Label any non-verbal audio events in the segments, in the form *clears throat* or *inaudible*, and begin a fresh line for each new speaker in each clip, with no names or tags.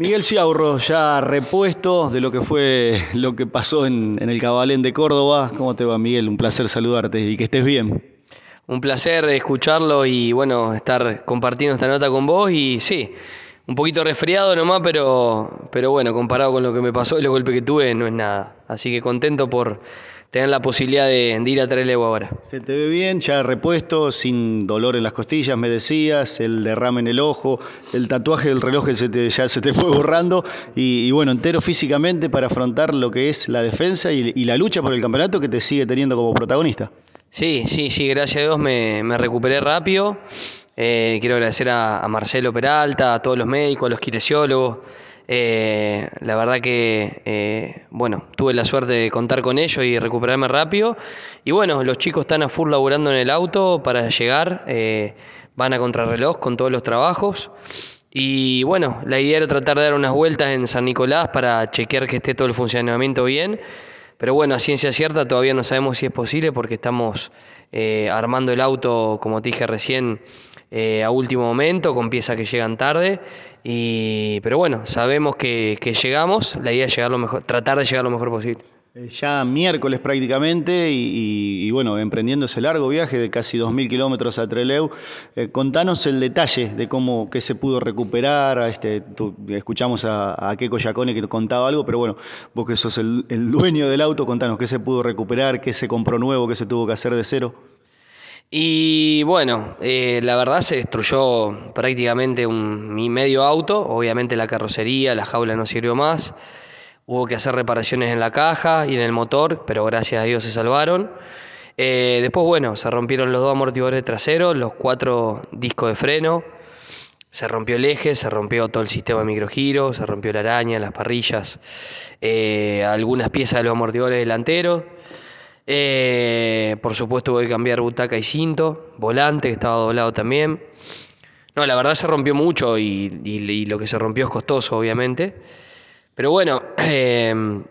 Miguel Ciaurro, ya repuesto de lo que fue lo que pasó en, el Cabalén de Córdoba. ¿Cómo te va, Miguel? Un placer saludarte y que estés bien.
Un placer escucharlo y bueno, estar compartiendo esta nota con vos y sí, un poquito resfriado nomás, pero, pero bueno, comparado con lo que me pasó y los golpes que tuve, no es nada. Así que contento por tener la posibilidad de, ir a Trelew ahora.
Se te ve bien, ya repuesto, sin dolor en las costillas, me decías, el derrame en el ojo, el tatuaje del reloj que ya se te fue borrando y, bueno, entero físicamente para afrontar lo que es la defensa y, la lucha por el campeonato que te sigue teniendo como protagonista.
Sí, sí, sí, gracias a Dios me, recuperé rápido. Eh, quiero agradecer a, a Marcelo Peralta, a todos los médicos, a los kinesiólogos. Eh, la verdad que, eh, bueno, tuve la suerte de contar con ellos y recuperarme rápido. Y bueno, los chicos están a full laburando en el auto para llegar, eh, van a contrarreloj con todos los trabajos. Y bueno, la idea era tratar de dar unas vueltas en San Nicolás para chequear que esté todo el funcionamiento bien. Pero bueno, a ciencia cierta todavía no sabemos si es posible porque estamos armando el auto, como te dije recién, a último momento, con piezas que llegan tarde. Y, pero bueno, sabemos que, llegamos, la idea es llegar lo mejor, tratar de llegar lo mejor posible.
Eh, ya miércoles prácticamente y, bueno, emprendiendo ese largo viaje de casi 2.000 kilómetros a Treleu, eh, contanos el detalle de cómo que se pudo recuperar, este, escuchamos a, a Keiko Yacone que contaba algo, pero bueno, vos que sos el, el dueño del auto, contanos qué se pudo recuperar, qué se compró nuevo, qué se tuvo que hacer de cero.
Y bueno, eh, la verdad se destruyó prácticamente un, mi medio auto, obviamente la carrocería, la jaula no sirvió más, hubo que hacer reparaciones en la caja y en el motor, pero gracias a Dios se salvaron. Eh, después, bueno, se rompieron los dos amortiguadores traseros, los cuatro discos de freno, se rompió el eje, se rompió todo el sistema de microgiro, se rompió la araña, las parrillas, eh, algunas piezas de los amortiguadores delanteros. Eh, por supuesto voy a cambiar butaca y cinto, volante que estaba doblado también. No, la verdad se rompió mucho y, lo que se rompió es costoso, obviamente. Pero bueno, *clears throat* em,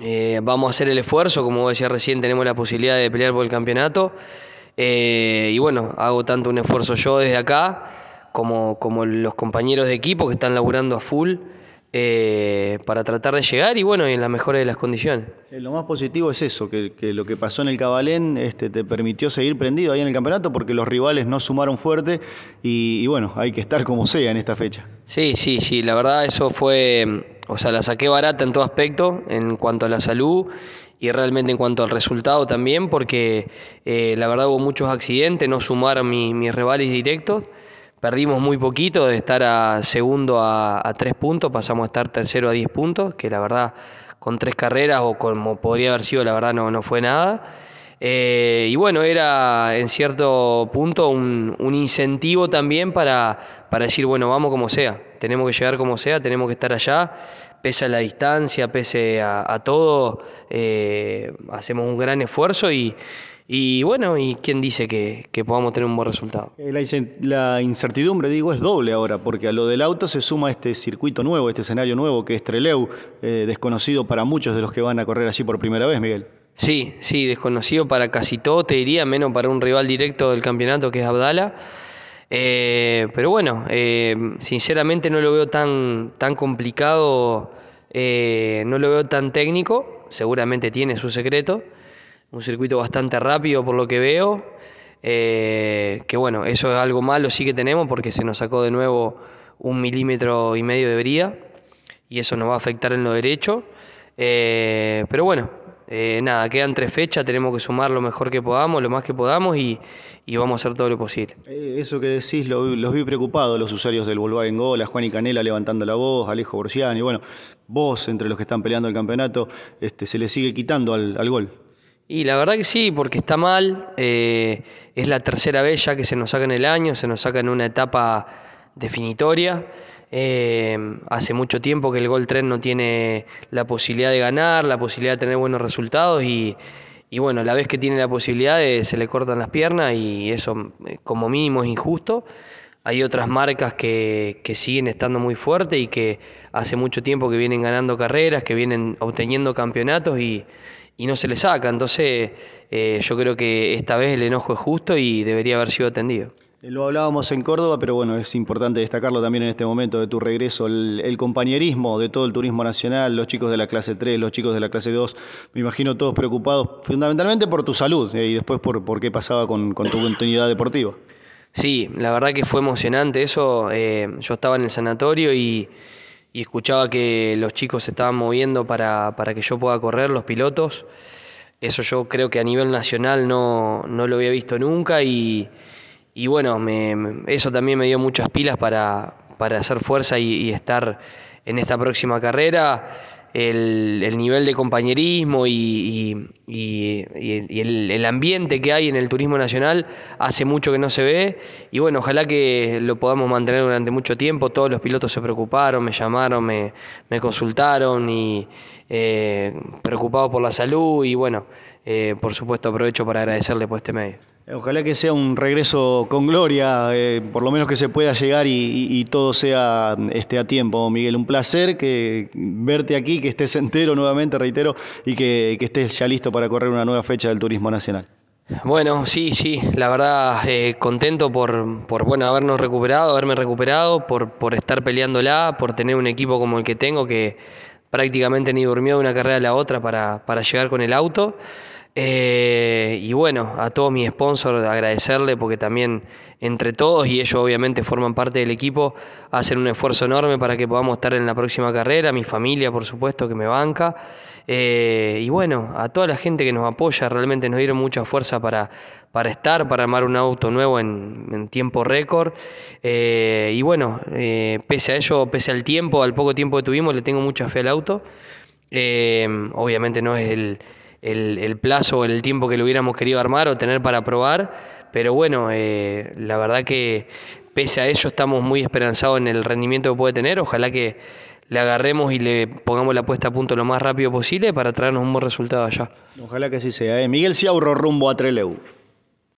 eh, vamos a hacer el esfuerzo, como decía recién, tenemos la posibilidad de pelear por el campeonato. Eh, y bueno, hago tanto un esfuerzo yo desde acá como, como los compañeros de equipo que están laburando a full. Eh, para tratar de llegar y bueno, en las mejores de las condiciones.
Eh, lo más positivo es eso, que, lo que pasó en el Cabalén este, te permitió seguir prendido ahí en el campeonato porque los rivales no sumaron fuerte y, bueno, hay que estar como sea en esta fecha.
Sí, sí, sí, la verdad eso fue, o sea, la saqué barata en todo aspecto, en cuanto a la salud y realmente en cuanto al resultado también, porque eh, la verdad hubo muchos accidentes, no sumaron mis rivales directos. Perdimos muy poquito, de estar a segundo a, tres puntos, pasamos a estar tercero a diez puntos, que la verdad con tres carreras o como podría haber sido, la verdad no, no fue nada. Eh, y bueno, era en cierto punto un, incentivo también para, para, decir, bueno, vamos como sea, tenemos que llegar como sea, tenemos que estar allá, pese a la distancia, pese a, todo, eh, hacemos un gran esfuerzo y, y bueno, ¿y quién dice que, podamos tener un buen resultado?
Eh, la, incertidumbre, digo, es doble ahora, porque a lo del auto se suma este circuito nuevo, este escenario nuevo que es Treleu, eh, desconocido para muchos de los que van a correr allí por primera vez, Miguel.
Sí, sí, desconocido para casi todo, te diría, menos para un rival directo del campeonato que es Abdala. Eh, pero bueno, sinceramente no lo veo tan, tan complicado, no lo veo tan técnico, seguramente tiene su secreto un circuito bastante rápido por lo que veo. Eh, que bueno, eso es algo malo sí que tenemos porque se nos sacó de nuevo un milímetro y medio de brida y eso nos va a afectar en lo derecho. Eh, pero bueno, eh, nada, quedan tres fechas, tenemos que sumar lo mejor que podamos, lo más que podamos y, vamos a hacer todo lo posible.
eso que decís, los vi preocupados los usuarios del Volkswagen Gol, a Juan y Canela levantando la voz, Alejo Borciani, bueno, vos entre los que están peleando el campeonato, este, se le sigue quitando al gol.
Y la verdad que sí, porque está mal. Eh, es la tercera vez ya que se nos saca en el año, se nos saca en una etapa definitoria. Eh, hace mucho tiempo que el Gol Tren no tiene la posibilidad de ganar, la posibilidad de tener buenos resultados y, bueno, la vez que tiene la posibilidad se le cortan las piernas y eso eh, como mínimo es injusto. Hay otras marcas que siguen estando muy fuertes y que hace mucho tiempo que vienen ganando carreras, que vienen obteniendo campeonatos y y no se le saca. Entonces, eh, yo creo que esta vez el enojo es justo y debería haber sido atendido.
Eh, lo hablábamos en Córdoba, pero bueno, es importante destacarlo también en este momento de tu regreso, el, compañerismo de todo el turismo nacional, los chicos de la clase 3, los chicos de la clase 2, me imagino todos preocupados fundamentalmente por tu salud eh, y después por, por qué pasaba con, tu continuidad deportiva.
Sí, la verdad que fue emocionante eso. Eh, yo estaba en el sanatorio y, escuchaba que los chicos se estaban moviendo para, para que yo pueda correr, los pilotos. Eso yo creo que a nivel nacional no, no lo había visto nunca y y bueno, eso también me dio muchas pilas para, hacer fuerza y, estar en esta próxima carrera. El, nivel de compañerismo y, el, ambiente que hay en el turismo nacional hace mucho que no se ve y bueno, ojalá que lo podamos mantener durante mucho tiempo. Todos los pilotos se preocuparon, me llamaron, me, consultaron y eh, preocupados por la salud y bueno, eh, por supuesto aprovecho para agradecerle por este medio.
Ojalá que sea un regreso con gloria, eh, por lo menos que se pueda llegar y, todo sea este, a tiempo, Miguel. Un placer verte aquí, que estés entero nuevamente, reitero, y que, estés ya listo para correr una nueva fecha del Turismo Nacional.
Bueno, sí, sí, la verdad eh, contento por, por, bueno, habernos recuperado, haberme recuperado, por, por estar peleándola, por tener un equipo como el que tengo que prácticamente ni durmió de una carrera a la otra para, para llegar con el auto. Eh, y bueno, a todos mis sponsors agradecerle porque también entre todos y ellos obviamente forman parte del equipo, hacen un esfuerzo enorme para que podamos estar en la próxima carrera, mi familia por supuesto que me banca. Eh, y bueno, a toda la gente que nos apoya, realmente nos dieron mucha fuerza para, para estar, para armar un auto nuevo en, tiempo récord. Eh, y bueno, pese a ello, pese al tiempo, al poco tiempo que tuvimos, le tengo mucha fe al auto. obviamente no es el el, el plazo o el tiempo que lo hubiéramos querido armar o tener para probar, pero bueno, eh, la verdad que pese a ello estamos muy esperanzados en el rendimiento que puede tener, ojalá que le agarremos y le pongamos la puesta a punto lo más rápido posible para traernos un buen resultado allá.
Ojalá que así sea. ¿eh? Miguel Ciaurro rumbo a Treleu.